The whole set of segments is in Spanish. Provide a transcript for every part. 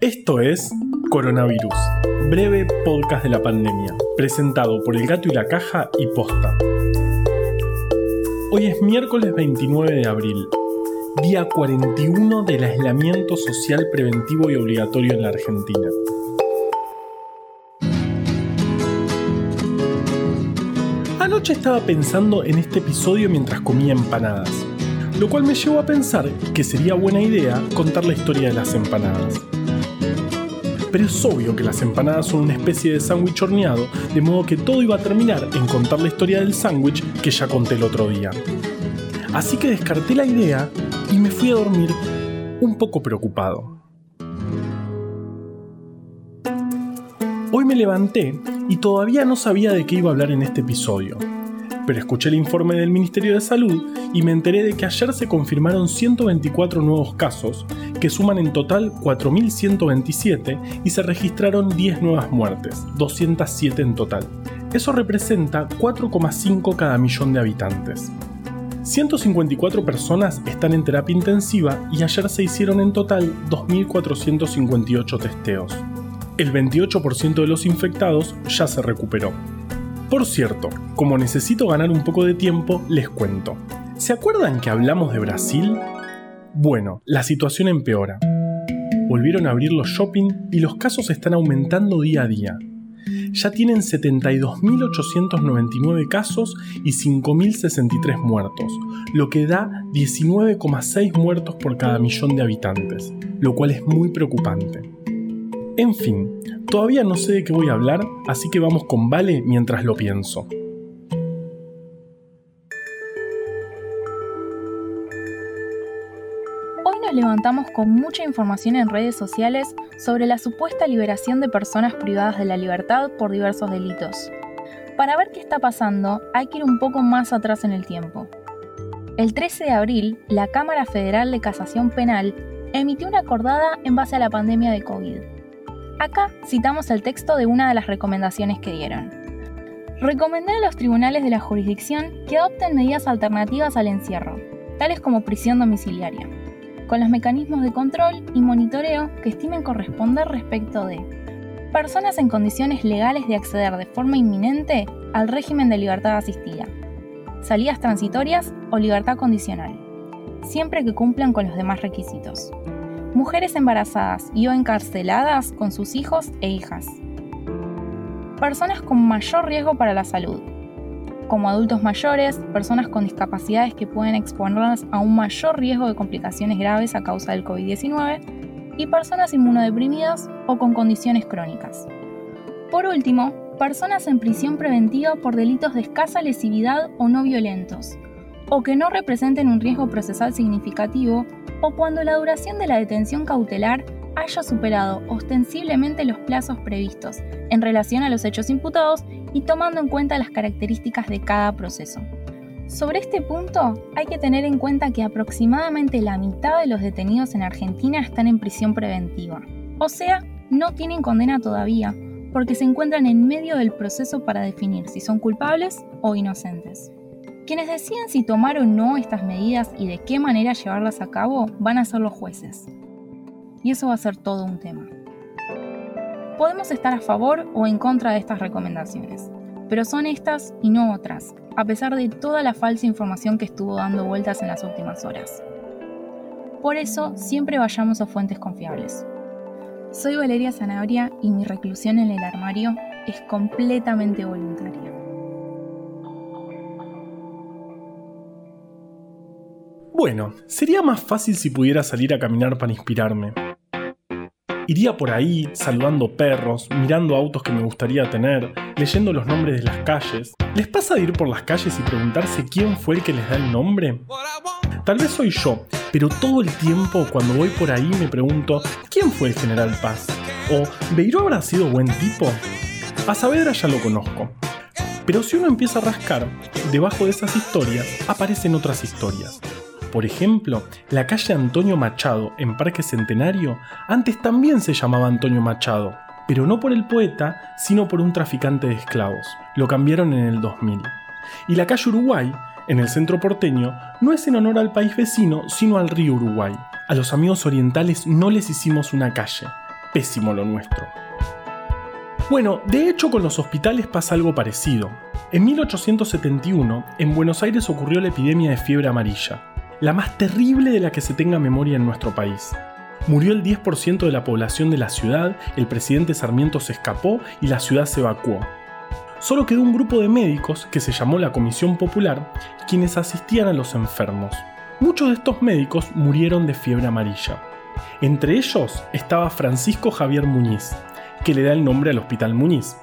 Esto es Coronavirus, breve podcast de la pandemia, presentado por El Gato y la Caja y Posta. Hoy es miércoles 29 de abril, día 41 del aislamiento social preventivo y obligatorio en la Argentina. Anoche estaba pensando en este episodio mientras comía empanadas, lo cual me llevó a pensar que sería buena idea contar la historia de las empanadas. Pero es obvio que las empanadas son una especie de sándwich horneado, de modo que todo iba a terminar en contar la historia del sándwich que ya conté el otro día. Así que descarté la idea y me fui a dormir un poco preocupado. Hoy me levanté y todavía no sabía de qué iba a hablar en este episodio. Pero escuché el informe del Ministerio de Salud y me enteré de que ayer se confirmaron 124 nuevos casos, que suman en total 4.127 y se registraron 10 nuevas muertes, 207 en total. Eso representa 4,5 cada millón de habitantes. 154 personas están en terapia intensiva y ayer se hicieron en total 2.458 testeos el 28% de los infectados ya se recuperó. Por cierto, como necesito ganar un poco de tiempo, les cuento. ¿Se acuerdan que hablamos de Brasil? Bueno, la situación empeora. Volvieron a abrir los shopping y los casos están aumentando día a día. Ya tienen 72.899 casos y 5.063 muertos, lo que da 19,6 muertos por cada millón de habitantes, lo cual es muy preocupante. En fin, todavía no sé de qué voy a hablar, así que vamos con Vale mientras lo pienso. Hoy nos levantamos con mucha información en redes sociales sobre la supuesta liberación de personas privadas de la libertad por diversos delitos. Para ver qué está pasando, hay que ir un poco más atrás en el tiempo. El 13 de abril, la Cámara Federal de Casación Penal emitió una acordada en base a la pandemia de COVID Acá citamos el texto de una de las recomendaciones que dieron. Recomendar a los tribunales de la jurisdicción que adopten medidas alternativas al encierro, tales como prisión domiciliaria, con los mecanismos de control y monitoreo que estimen corresponder respecto de personas en condiciones legales de acceder de forma inminente al régimen de libertad asistida, salidas transitorias o libertad condicional, siempre que cumplan con los demás requisitos mujeres embarazadas y o encarceladas con sus hijos e hijas. Personas con mayor riesgo para la salud, como adultos mayores, personas con discapacidades que pueden exponerlas a un mayor riesgo de complicaciones graves a causa del COVID-19 y personas inmunodeprimidas o con condiciones crónicas. Por último, personas en prisión preventiva por delitos de escasa lesividad o no violentos, o que no representen un riesgo procesal significativo o cuando la duración de la detención cautelar haya superado ostensiblemente los plazos previstos en relación a los hechos imputados y tomando en cuenta las características de cada proceso. Sobre este punto, hay que tener en cuenta que aproximadamente la mitad de los detenidos en Argentina están en prisión preventiva, o sea, no tienen condena todavía, porque se encuentran en medio del proceso para definir si son culpables o inocentes. Quienes deciden si tomar o no estas medidas y de qué manera llevarlas a cabo van a ser los jueces. Y eso va a ser todo un tema. Podemos estar a favor o en contra de estas recomendaciones, pero son estas y no otras, a pesar de toda la falsa información que estuvo dando vueltas en las últimas horas. Por eso, siempre vayamos a fuentes confiables. Soy Valeria Zanabria y mi reclusión en el armario es completamente voluntaria. Bueno, sería más fácil si pudiera salir a caminar para inspirarme. Iría por ahí, saludando perros, mirando autos que me gustaría tener, leyendo los nombres de las calles. ¿Les pasa de ir por las calles y preguntarse quién fue el que les da el nombre? Tal vez soy yo, pero todo el tiempo cuando voy por ahí me pregunto, ¿quién fue el General Paz? ¿O Beiró habrá sido buen tipo? A Saavedra ya lo conozco. Pero si uno empieza a rascar, debajo de esas historias aparecen otras historias. Por ejemplo, la calle Antonio Machado en Parque Centenario antes también se llamaba Antonio Machado, pero no por el poeta, sino por un traficante de esclavos. Lo cambiaron en el 2000. Y la calle Uruguay, en el centro porteño, no es en honor al país vecino, sino al río Uruguay. A los amigos orientales no les hicimos una calle, pésimo lo nuestro. Bueno, de hecho con los hospitales pasa algo parecido. En 1871, en Buenos Aires ocurrió la epidemia de fiebre amarilla, la más terrible de la que se tenga memoria en nuestro país. Murió el 10% de la población de la ciudad, el presidente Sarmiento se escapó y la ciudad se evacuó. Solo quedó un grupo de médicos que se llamó la Comisión Popular, quienes asistían a los enfermos. Muchos de estos médicos murieron de fiebre amarilla. Entre ellos estaba Francisco Javier Muñiz, que le da el nombre al Hospital Muñiz,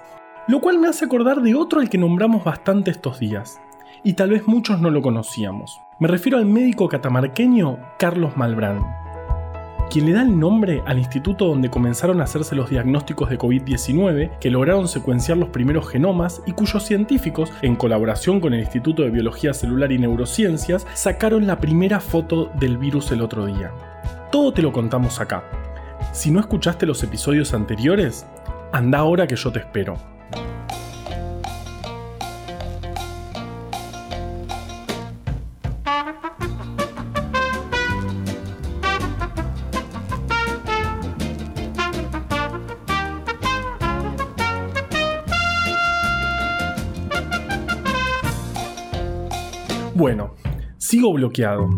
lo cual me hace acordar de otro al que nombramos bastante estos días, y tal vez muchos no lo conocíamos. Me refiero al médico catamarqueño Carlos Malbrán, quien le da el nombre al instituto donde comenzaron a hacerse los diagnósticos de COVID-19, que lograron secuenciar los primeros genomas y cuyos científicos, en colaboración con el Instituto de Biología Celular y Neurociencias, sacaron la primera foto del virus el otro día. Todo te lo contamos acá. Si no escuchaste los episodios anteriores, anda ahora que yo te espero. Bueno, sigo bloqueado.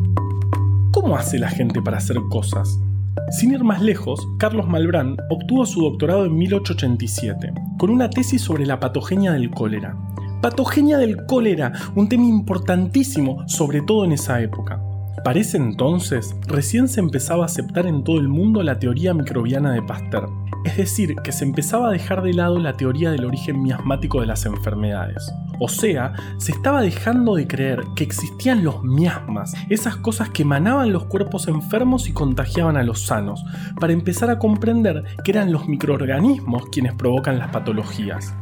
¿Cómo hace la gente para hacer cosas? Sin ir más lejos, Carlos Malbrán obtuvo su doctorado en 1887, con una tesis sobre la patogenia del cólera. Patogenia del cólera, un tema importantísimo, sobre todo en esa época. Para ese entonces, recién se empezaba a aceptar en todo el mundo la teoría microbiana de Pasteur, es decir, que se empezaba a dejar de lado la teoría del origen miasmático de las enfermedades. O sea, se estaba dejando de creer que existían los miasmas, esas cosas que emanaban los cuerpos enfermos y contagiaban a los sanos, para empezar a comprender que eran los microorganismos quienes provocan las patologías.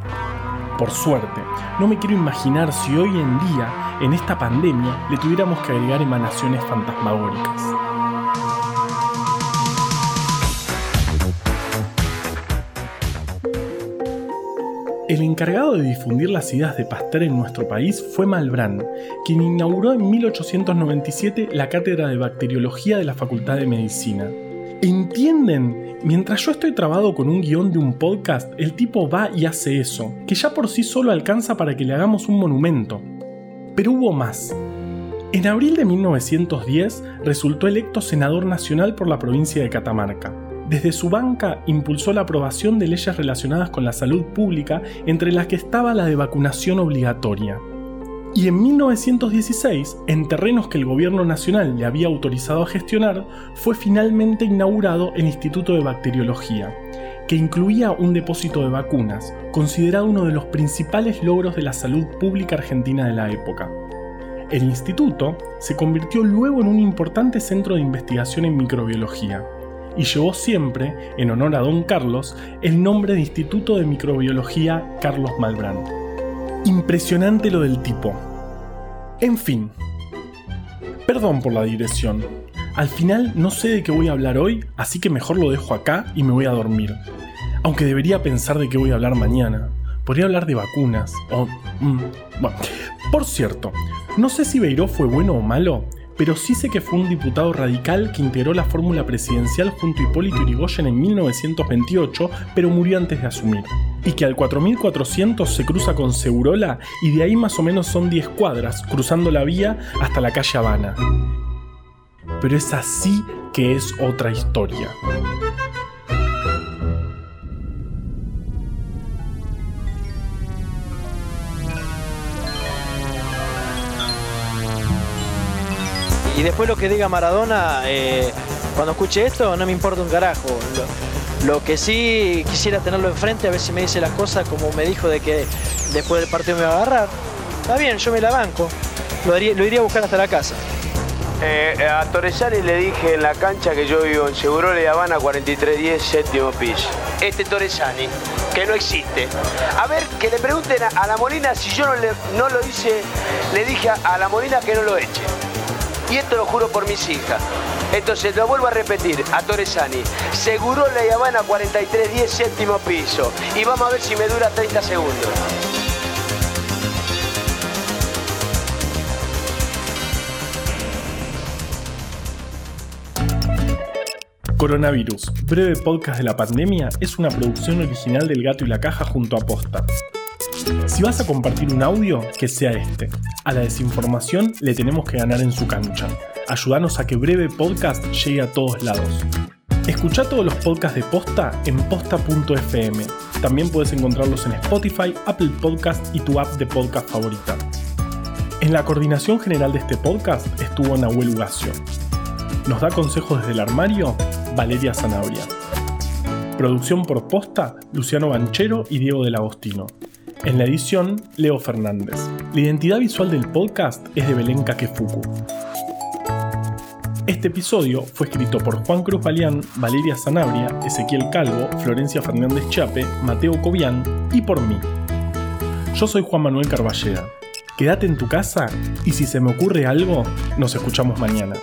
Por suerte, no me quiero imaginar si hoy en día, en esta pandemia, le tuviéramos que agregar emanaciones fantasmagóricas. El encargado de difundir las ideas de Pasteur en nuestro país fue Malbrán, quien inauguró en 1897 la cátedra de bacteriología de la Facultad de Medicina. ¿Entienden? Mientras yo estoy trabado con un guion de un podcast, el tipo va y hace eso, que ya por sí solo alcanza para que le hagamos un monumento. Pero hubo más. En abril de 1910 resultó electo senador nacional por la provincia de Catamarca. Desde su banca impulsó la aprobación de leyes relacionadas con la salud pública, entre las que estaba la de vacunación obligatoria. Y en 1916, en terrenos que el gobierno nacional le había autorizado a gestionar, fue finalmente inaugurado el Instituto de Bacteriología, que incluía un depósito de vacunas, considerado uno de los principales logros de la salud pública argentina de la época. El instituto se convirtió luego en un importante centro de investigación en microbiología y llevó siempre, en honor a don Carlos, el nombre de Instituto de Microbiología Carlos Malbrán. Impresionante lo del tipo. En fin. Perdón por la digresión. Al final no sé de qué voy a hablar hoy, así que mejor lo dejo acá y me voy a dormir. Aunque debería pensar de qué voy a hablar mañana. Podría hablar de vacunas o... Mm, bueno. Por cierto, no sé si Beiró fue bueno o malo, pero sí sé que fue un diputado radical que integró la fórmula presidencial junto a Hipólito Yrigoyen en 1928, pero murió antes de asumir. Y que al 4400 se cruza con Segurola y de ahí más o menos son 10 cuadras, cruzando la vía hasta la calle Habana. Pero es así que es otra historia. Y después lo que diga Maradona, eh, cuando escuche esto, no me importa un carajo. Lo, que sí quisiera tenerlo enfrente, a ver si me dice las cosas como me dijo de que después del partido me va a agarrar. Está bien, yo me la banco. Lo, iría a buscar hasta la casa. Eh, a Torresani le dije en la cancha que yo vivo en Seguro de Habana 4310, séptimo piso. Este Torresani, que no existe. A ver, que le pregunten a, la Molina si yo no, le, no lo hice, le dije a la Molina que no lo eche. Y esto lo juro por mis hijas. Entonces lo vuelvo a repetir a Torresani. Seguro la Habana 4310 séptimo piso. Y vamos a ver si me dura 30 segundos. Coronavirus, breve podcast de la pandemia, es una producción original del Gato y la Caja junto a Posta. Si vas a compartir un audio, que sea este. A la desinformación le tenemos que ganar en su cancha. Ayúdanos a que breve podcast llegue a todos lados. Escucha todos los podcasts de Posta en posta.fm. También puedes encontrarlos en Spotify, Apple Podcast y tu app de podcast favorita. En la coordinación general de este podcast estuvo Nahuel Ugacio. Nos da consejos desde el armario Valeria Zanabria. Producción por posta Luciano Banchero y Diego del Agostino. En la edición, Leo Fernández. La identidad visual del podcast es de Belén Kakefuku. Este episodio fue escrito por Juan Cruz Balián, Valeria Zanabria, Ezequiel Calvo, Florencia Fernández Chape, Mateo Cobian y por mí. Yo soy Juan Manuel Carballeda. Quédate en tu casa y si se me ocurre algo, nos escuchamos mañana.